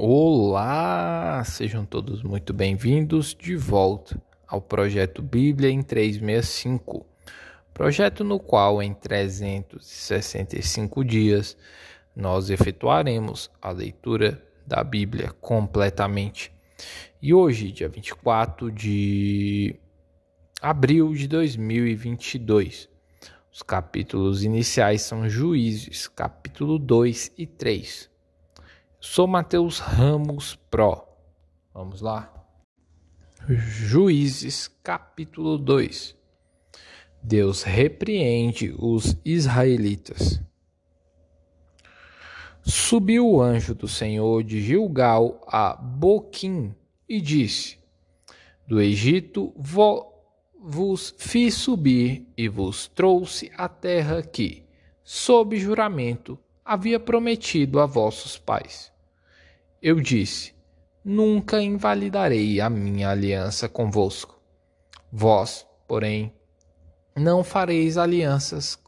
Olá, sejam todos muito bem-vindos de volta ao projeto Bíblia em 365, projeto no qual em 365 dias nós efetuaremos a leitura da Bíblia completamente. E hoje, dia 24 de abril de 2022, os capítulos iniciais são Juízes, capítulo 2 e 3. Sou Mateus Ramos Pro. Vamos lá. Juízes, capítulo 2. Deus repreende os israelitas. Subiu o anjo do Senhor de Gilgal a Boquim e disse: Do Egito vos fiz subir e vos trouxe a terra que, sob juramento, havia prometido a vossos pais. Eu disse: Nunca invalidarei a minha aliança convosco. Vós, porém, não fareis alianças,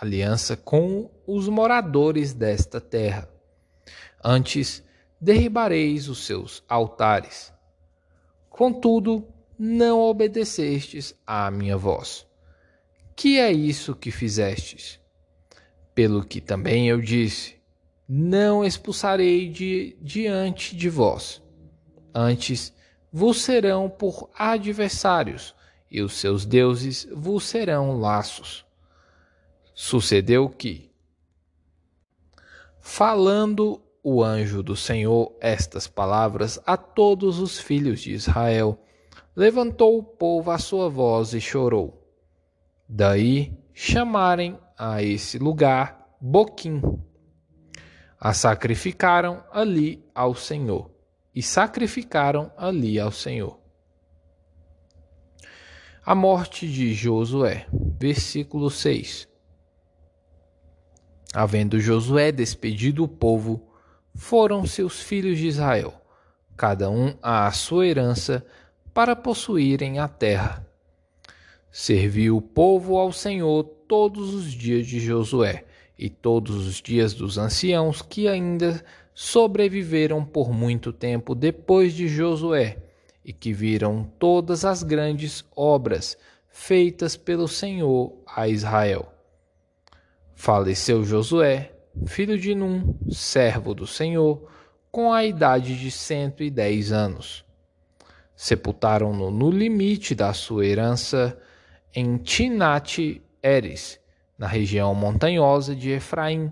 aliança com os moradores desta terra. Antes, derribareis os seus altares. Contudo, não obedecestes à minha voz. Que é isso que fizestes? Pelo que também eu disse: Não expulsarei de diante de vós. Antes vos serão por adversários, e os seus deuses vos serão laços. Sucedeu que, falando o anjo do Senhor estas palavras a todos os filhos de Israel, levantou o povo a sua voz e chorou. Daí chamarem a esse lugar Boquim. A sacrificaram ali ao Senhor, e sacrificaram ali ao Senhor. A morte de Josué, versículo 6. Havendo Josué despedido o povo, foram seus filhos de Israel, cada um à sua herança, para possuírem a terra. Serviu o povo ao Senhor todos os dias de Josué e todos os dias dos anciãos que ainda sobreviveram por muito tempo depois de Josué e que viram todas as grandes obras feitas pelo Senhor a Israel. Faleceu Josué, filho de Num, servo do Senhor, com a idade de cento e dez anos. Sepultaram-no no limite da sua herança em Tinate Eres, na região montanhosa de Efraim,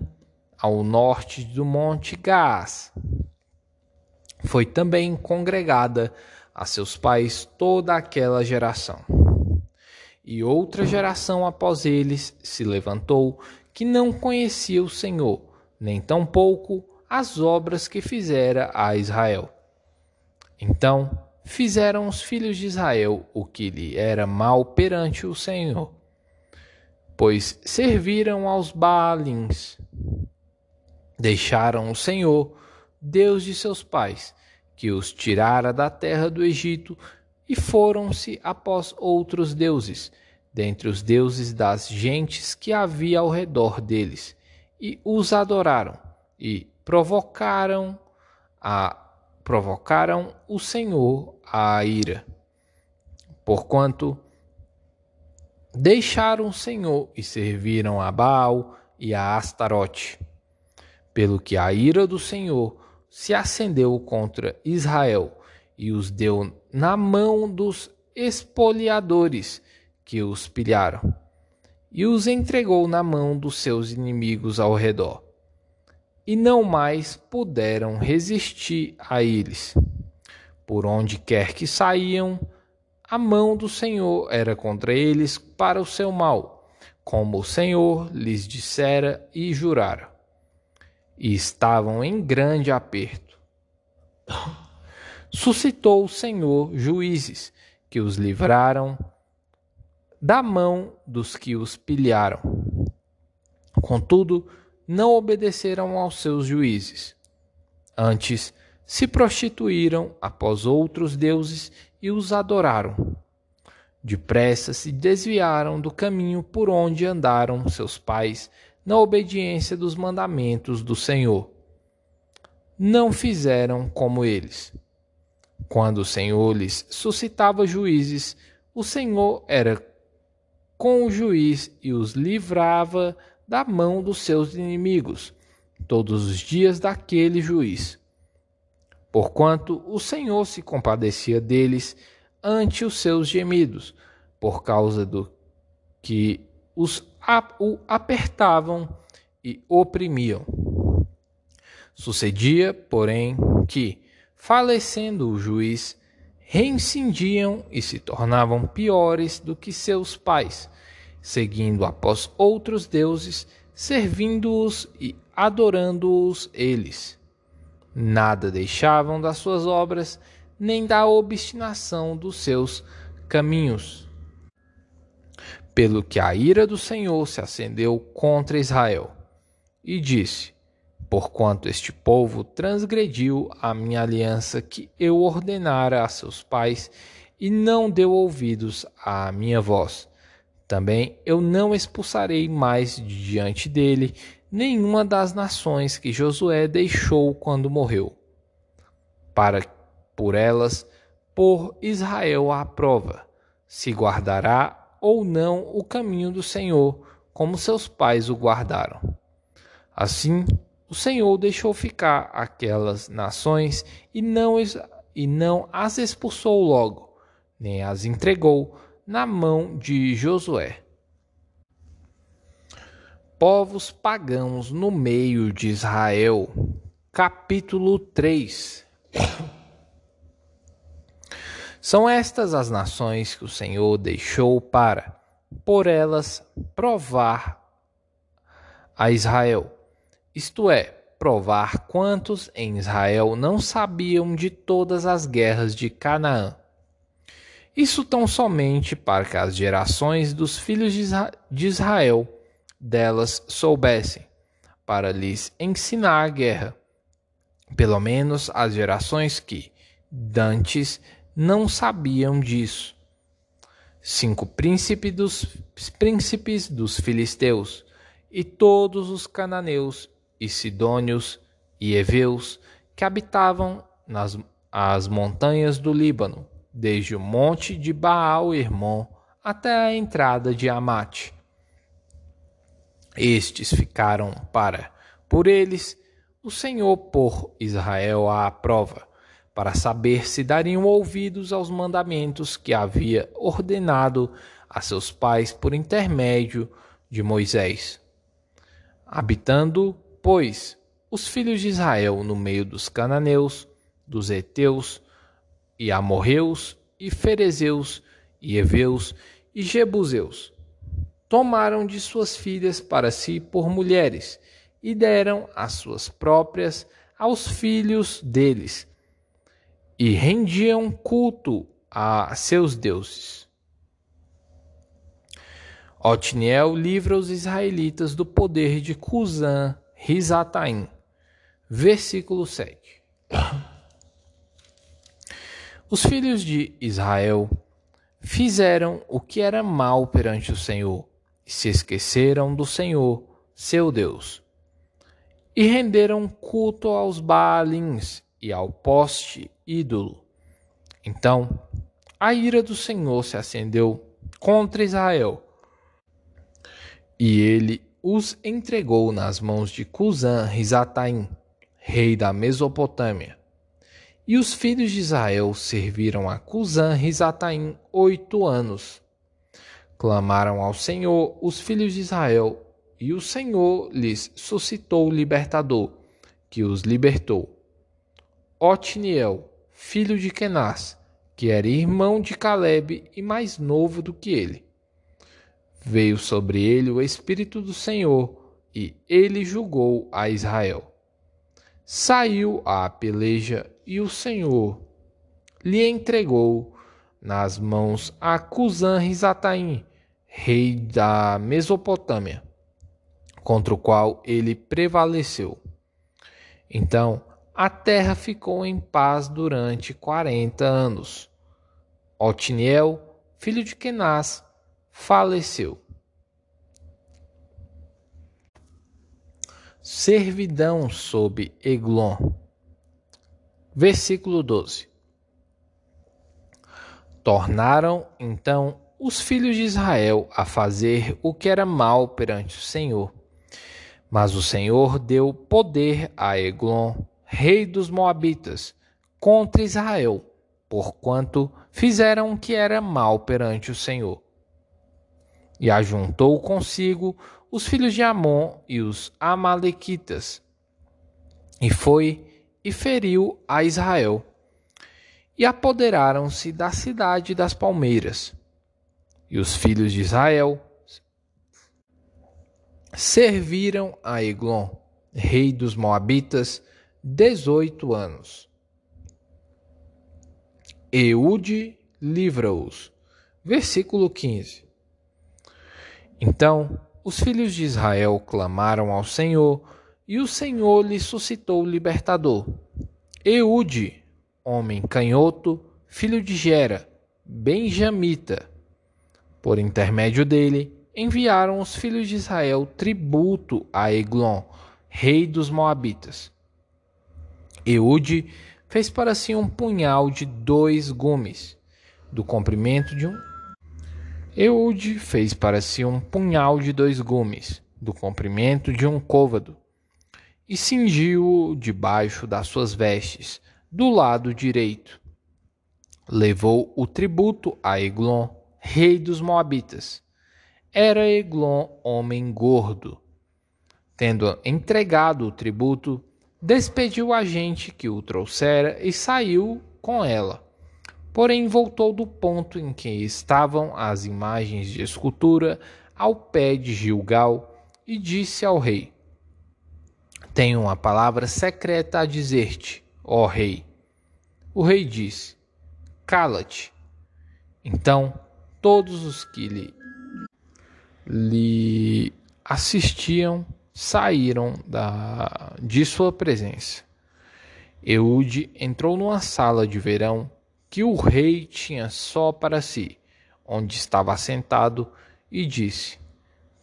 ao norte do monte Gaás. Foi também congregada a seus pais toda aquela geração. E outra geração após eles se levantou, que não conhecia o Senhor, nem tampouco as obras que fizera a Israel. Então fizeram os filhos de Israel o que lhe era mal perante o Senhor, pois serviram aos Baalins. Deixaram o Senhor, Deus de seus pais, que os tirara da terra do Egito, e foram-se após outros deuses, dentre os deuses das gentes que havia ao redor deles, e os adoraram, e provocaram a provocaram o Senhor à ira. Porquanto deixaram o Senhor e serviram a Baal e a Astarote, pelo que a ira do Senhor se acendeu contra Israel e os deu na mão dos espoliadores que os pilharam, e os entregou na mão dos seus inimigos ao redor e não mais puderam resistir a eles. Por onde quer que saíam, a mão do Senhor era contra eles para o seu mal, como o Senhor lhes dissera e jurara. E estavam em grande aperto. Suscitou o Senhor juízes que os livraram da mão dos que os pilharam. Contudo, não obedeceram aos seus juízes. Antes, se prostituíram após outros deuses e os adoraram. Depressa se desviaram do caminho por onde andaram seus pais na obediência dos mandamentos do Senhor. não fizeram como eles. Quando o Senhor lhes suscitava juízes, o Senhor era com o juiz e os livrava da mão dos seus inimigos, todos os dias daquele juiz. Porquanto o Senhor se compadecia deles ante os seus gemidos, por causa do que os o apertavam e oprimiam. Sucedia, porém, que, falecendo o juiz, reincindiam e se tornavam piores do que seus pais, seguindo após outros deuses, servindo-os e adorando-os eles. Nada deixavam das suas obras, nem da obstinação dos seus caminhos. Pelo que a ira do Senhor se acendeu contra Israel, e disse: porquanto este povo transgrediu a minha aliança que eu ordenara a seus pais e não deu ouvidos à minha voz. Também eu não expulsarei mais de diante dele nenhuma das nações que Josué deixou quando morreu, para por elas pôr Israel à prova, se guardará ou não o caminho do Senhor, como seus pais o guardaram. Assim, o Senhor deixou ficar aquelas nações e não, e não as expulsou logo, nem as entregou na mão de Josué. Povos pagãos no meio de Israel, capítulo 3. São estas as nações que o Senhor deixou para, por elas, provar a Israel isto é, provar quantos em Israel não sabiam de todas as guerras de Canaã. Isso tão somente para que as gerações dos filhos de Israel delas soubessem, para lhes ensinar a guerra, pelo menos as gerações que, dantes, não sabiam disso. Cinco príncipes dos, príncipes dos filisteus e todos os cananeus e sidônios e heveus que habitavam nas as montanhas do Líbano, desde o monte de Baal Hermon até a entrada de Amate. Estes ficaram para, por eles, o Senhor por Israel à prova, para saber se dariam ouvidos aos mandamentos que havia ordenado a seus pais por intermédio de Moisés. Habitando Pois os filhos de Israel no meio dos cananeus, dos heteus e amorreus e ferezeus e heveus e jebuseus tomaram de suas filhas para si por mulheres e deram as suas próprias aos filhos deles e rendiam culto a seus deuses. Otniel livra os israelitas do poder de Cusã, Risataim, versículo 7. Os filhos de Israel fizeram o que era mal perante o Senhor e se esqueceram do Senhor, seu Deus, e renderam culto aos Baalins e ao poste ídolo. Então a ira do Senhor se acendeu contra Israel, e ele os entregou nas mãos de Cusã Risataim, rei da Mesopotâmia. E os filhos de Israel serviram a Cusã Risataim oito anos. Clamaram ao Senhor os filhos de Israel, e o Senhor lhes suscitou o libertador, que os libertou. Otniel, filho de Kenaz, que era irmão de Caleb e mais novo do que ele veio sobre ele o Espírito do Senhor e ele julgou a Israel. Saiu à peleja e o Senhor lhe entregou nas mãos a Cusã Risataim, rei da Mesopotâmia, contra o qual ele prevaleceu. Então a terra ficou em paz durante quarenta anos. Otniel, filho de Kenaz, faleceu. Servidão sob Eglon. Versículo 12. Tornaram então os filhos de Israel a fazer o que era mal perante o Senhor. Mas o Senhor deu poder a Eglon, rei dos Moabitas, contra Israel, porquanto fizeram o que era mal perante o Senhor. E ajuntou consigo os filhos de Amon e os Amalequitas, e foi e feriu a Israel e apoderaram-se da cidade das palmeiras. E os filhos de Israel serviram a Eglon, rei dos Moabitas, dezoito anos. Eude livra-os. Versículo 15. Então os filhos de Israel clamaram ao Senhor, e o Senhor lhe suscitou o libertador. Eude, homem canhoto, filho de Gera, benjamita. Por intermédio dele, enviaram os filhos de Israel tributo a Eglon, rei dos Moabitas. Eude fez para si um punhal de dois gumes, do comprimento de um. Eude fez para si um punhal de dois gumes, do comprimento de um côvado, e cingiu-o debaixo das suas vestes, do lado direito. Levou o tributo a Eglon, rei dos Moabitas. Era Eglon homem gordo. Tendo entregado o tributo, despediu a gente que o trouxera e saiu com ela. Porém, voltou do ponto em que estavam as imagens de escultura ao pé de Gilgal e disse ao rei: Tenho uma palavra secreta a dizer-te ó rei. O rei disse: Cala-te. Então todos os que lhe, lhe assistiam saíram da, de sua presença. Eude entrou numa sala de verão que o rei tinha só para si, onde estava assentado, e disse: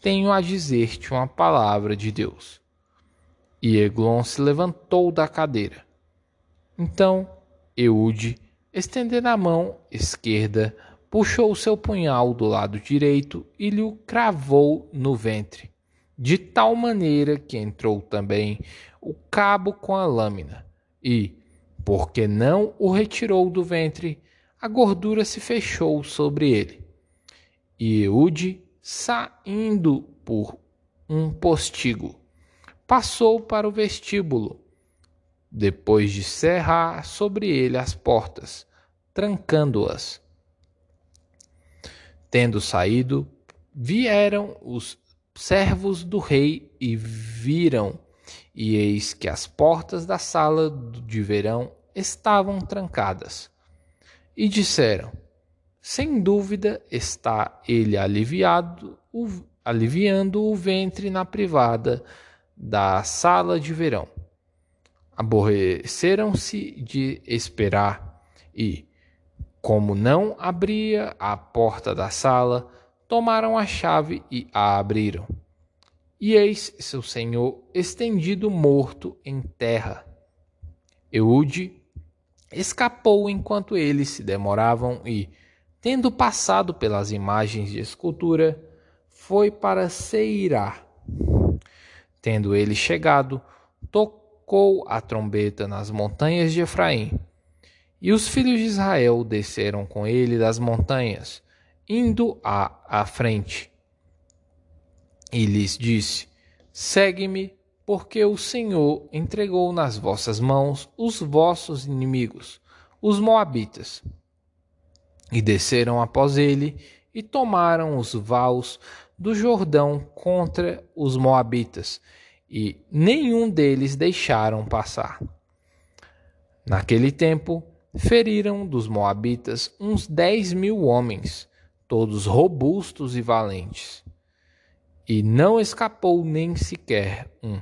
Tenho a dizer-te uma palavra de Deus. E Eglon se levantou da cadeira então Eude, estendendo a mão esquerda, puxou seu punhal do lado direito e lhe o cravou no ventre, de tal maneira que entrou também o cabo com a lâmina, e, porque não o retirou do ventre, a gordura se fechou sobre ele. E Eude, saindo por um postigo, passou para o vestíbulo depois de cerrar sobre ele as portas, trancando-as. Tendo saído, vieram os servos do rei e viram, e eis que as portas da sala de verão estavam trancadas. E disseram: Sem dúvida está ele aliviado, aliviando o ventre na privada da sala de verão aborreceram-se de esperar e, como não abria a porta da sala, tomaram a chave e a abriram. E eis seu senhor estendido morto em terra. Eude escapou enquanto eles se demoravam e, tendo passado pelas imagens de escultura, foi para Seirá. Tendo ele chegado, tocou a trombeta nas montanhas de Efraim. E os filhos de Israel desceram com ele das montanhas, indo à, à frente. E lhes disse: Segue-me, porque o Senhor entregou nas vossas mãos os vossos inimigos, os Moabitas. E desceram após ele e tomaram os vaus do Jordão contra os Moabitas e nenhum deles deixaram passar. Naquele tempo, feriram dos Moabitas uns dez mil homens, todos robustos e valentes, e não escapou nem sequer um.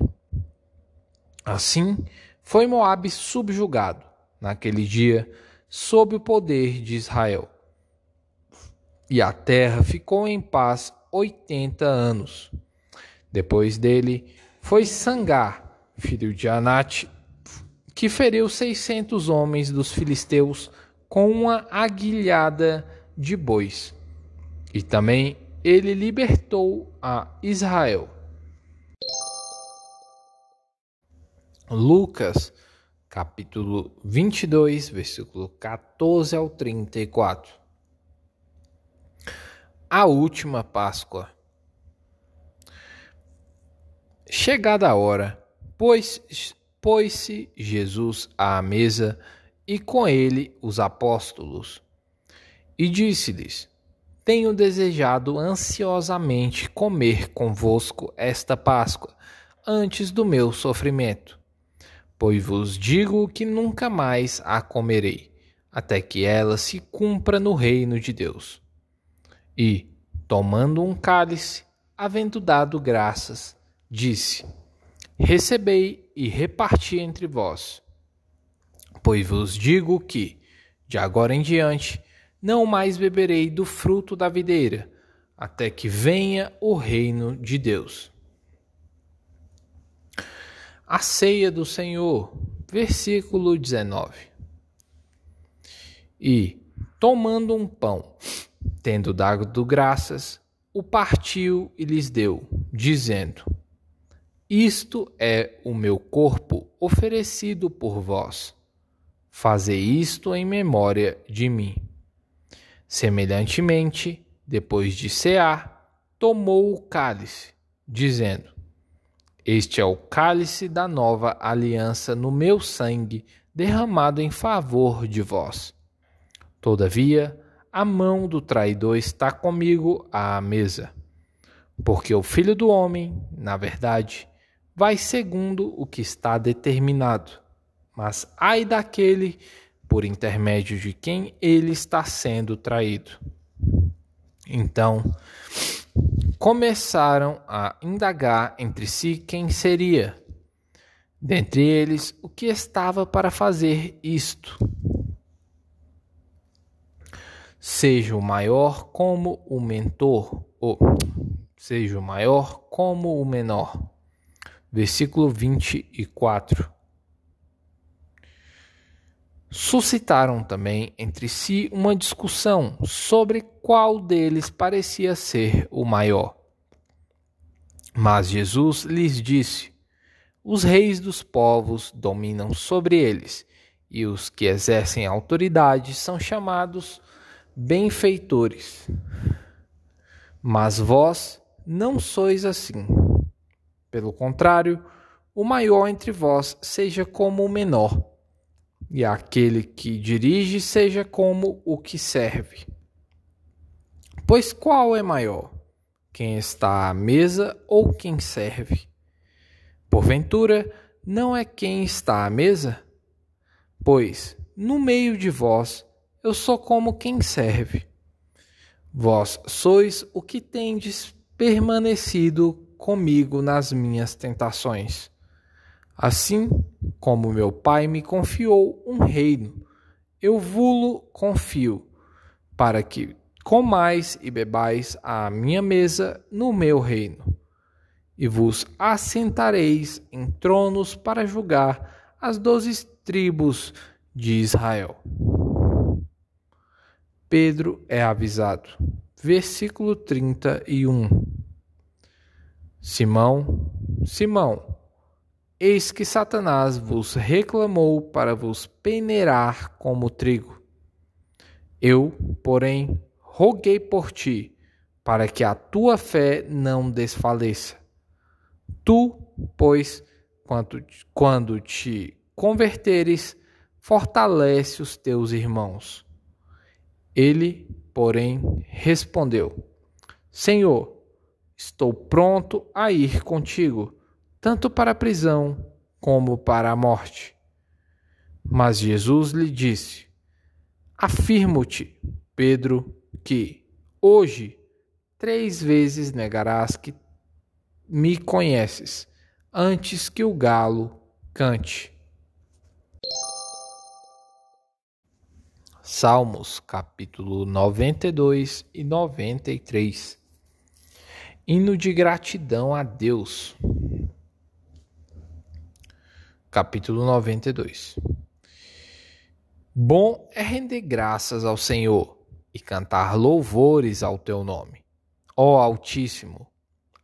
Assim, foi Moabe subjugado, naquele dia, sob o poder de Israel. E a terra ficou em paz oitenta anos. Depois dele, foi Sangar, filho de Anate, que feriu seiscentos homens dos filisteus com uma aguilhada de bois. E também ele libertou a Israel. Lucas, capítulo 22, versículo 14 ao 34. A última Páscoa. Chegada a hora, pôs-se Jesus à mesa e com ele os apóstolos. E disse-lhes: Tenho desejado ansiosamente comer convosco esta Páscoa, antes do meu sofrimento. Pois vos digo que nunca mais a comerei, até que ela se cumpra no reino de Deus. E, tomando um cálice, havendo dado graças, disse: Recebei e reparti entre vós. Pois vos digo que, de agora em diante, não mais beberei do fruto da videira, até que venha o reino de Deus. A ceia do Senhor, versículo 19. E, tomando um pão, tendo dado graças, o partiu e lhes deu, dizendo: isto é o meu corpo oferecido por vós. Fazei isto em memória de mim. Semelhantemente, depois de cear, tomou o cálice, dizendo: Este é o cálice da nova aliança no meu sangue, derramado em favor de vós. Todavia, a mão do traidor está comigo à mesa. Porque o filho do homem, na verdade, vai segundo o que está determinado. Mas ai daquele por intermédio de quem ele está sendo traído. Então, começaram a indagar entre si quem seria. Dentre eles, o que estava para fazer isto. Seja o maior como o mentor, ou seja o maior como o menor versículo 24. Suscitaram também entre si uma discussão sobre qual deles parecia ser o maior. Mas Jesus lhes disse: Os reis dos povos dominam sobre eles, e os que exercem autoridade são chamados benfeitores. Mas vós não sois assim. Pelo contrário, o maior entre vós seja como o menor, e aquele que dirige seja como o que serve. Pois qual é maior? Quem está à mesa ou quem serve? Porventura, não é quem está à mesa? Pois, no meio de vós, eu sou como quem serve. Vós sois o que tendes permanecido comigo nas minhas tentações. Assim como meu Pai me confiou um reino, eu vulo confio, para que comais e bebais à minha mesa no meu reino. E vos assentareis em tronos para julgar as doze tribos de Israel. Pedro é avisado. Versículo 31. Simão, Simão, eis que Satanás vos reclamou para vos peneirar como trigo. Eu, porém, roguei por ti, para que a tua fé não desfaleça. Tu, pois, quando, quando te converteres, fortalece os teus irmãos. Ele, porém, respondeu: Senhor, Estou pronto a ir contigo, tanto para a prisão como para a morte. Mas Jesus lhe disse: Afirmo-te, Pedro, que hoje três vezes negarás que me conheces, antes que o galo cante. Salmos capítulo 92 e 93 Hino de gratidão a Deus. Capítulo 92. Bom é render graças ao Senhor e cantar louvores ao teu nome. Ó Altíssimo,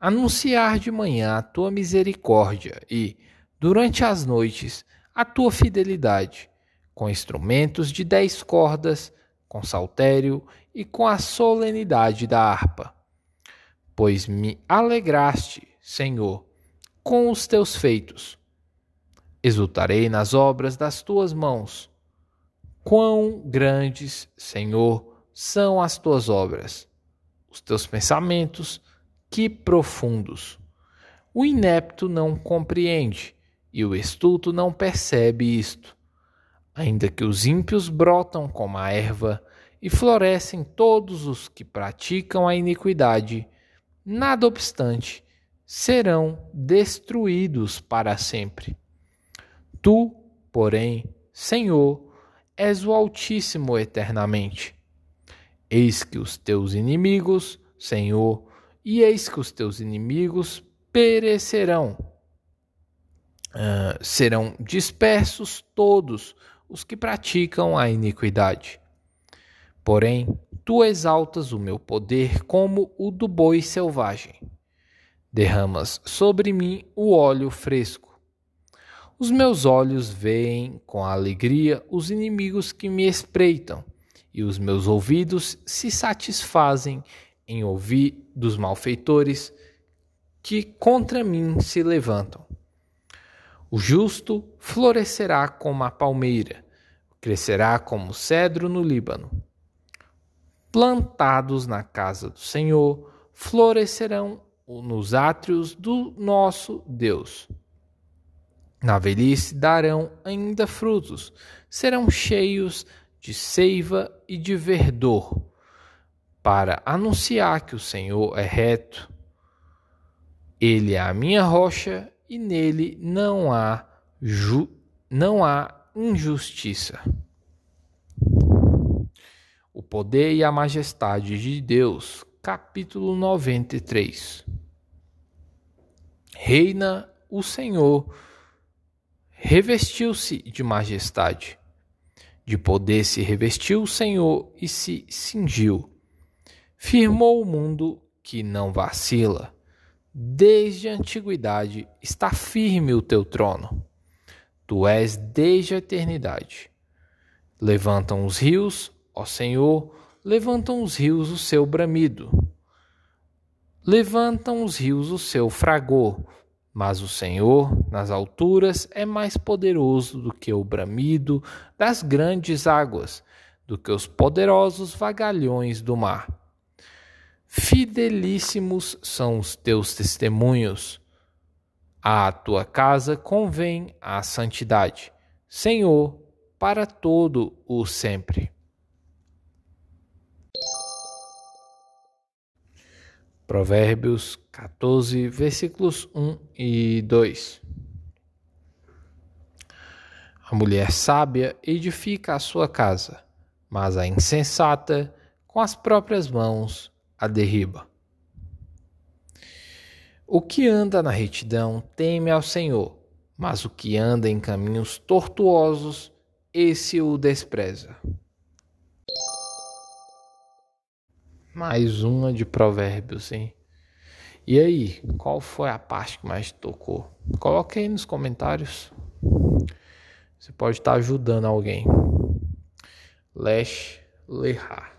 anunciar de manhã a tua misericórdia e, durante as noites, a tua fidelidade, com instrumentos de dez cordas, com saltério e com a solenidade da harpa. Pois me alegraste, Senhor, com os teus feitos. Exultarei nas obras das tuas mãos. Quão grandes, Senhor, são as tuas obras, os teus pensamentos, que profundos. O inepto não compreende e o estulto não percebe isto. Ainda que os ímpios brotam como a erva e florescem todos os que praticam a iniquidade, nada obstante, serão destruídos para sempre. Tu, porém, Senhor, és o Altíssimo eternamente. Eis que os teus inimigos, Senhor, e eis que os teus inimigos perecerão. Uh, serão dispersos todos os que praticam a iniquidade. Porém, tu exaltas o meu poder como o do boi selvagem. Derramas sobre mim o óleo fresco. Os meus olhos veem com alegria os inimigos que me espreitam, e os meus ouvidos se satisfazem em ouvir dos malfeitores que contra mim se levantam. O justo florescerá como a palmeira, crescerá como o cedro no Líbano. Plantados na casa do Senhor, florescerão nos átrios do nosso Deus. Na velhice darão ainda frutos, serão cheios de seiva e de verdor, para anunciar que o Senhor é reto. Ele é a minha rocha e nele não há ju não há injustiça. O poder e a majestade de Deus, capítulo 93. Reina o Senhor, revestiu-se de majestade. De poder se revestiu o Senhor e se cingiu. Firmou o mundo que não vacila Desde a antiguidade está firme o teu trono. Tu és desde a eternidade. Levantam os rios, ó Senhor, levantam os rios o seu bramido. Levantam os rios o seu fragor, mas o Senhor, nas alturas, é mais poderoso do que o bramido das grandes águas, do que os poderosos vagalhões do mar. Fidelíssimos são os teus testemunhos. À tua casa convém a santidade, Senhor, para todo o sempre. Provérbios 14, versículos 1 e 2. A mulher sábia edifica a sua casa, mas a insensata, com as próprias mãos, a derriba. O que anda na retidão teme ao Senhor, mas o que anda em caminhos tortuosos, esse o despreza. Mais uma de provérbios, hein? E aí, qual foi a parte que mais tocou? Coloque aí nos comentários. Você pode estar ajudando alguém. Lesh Lehar.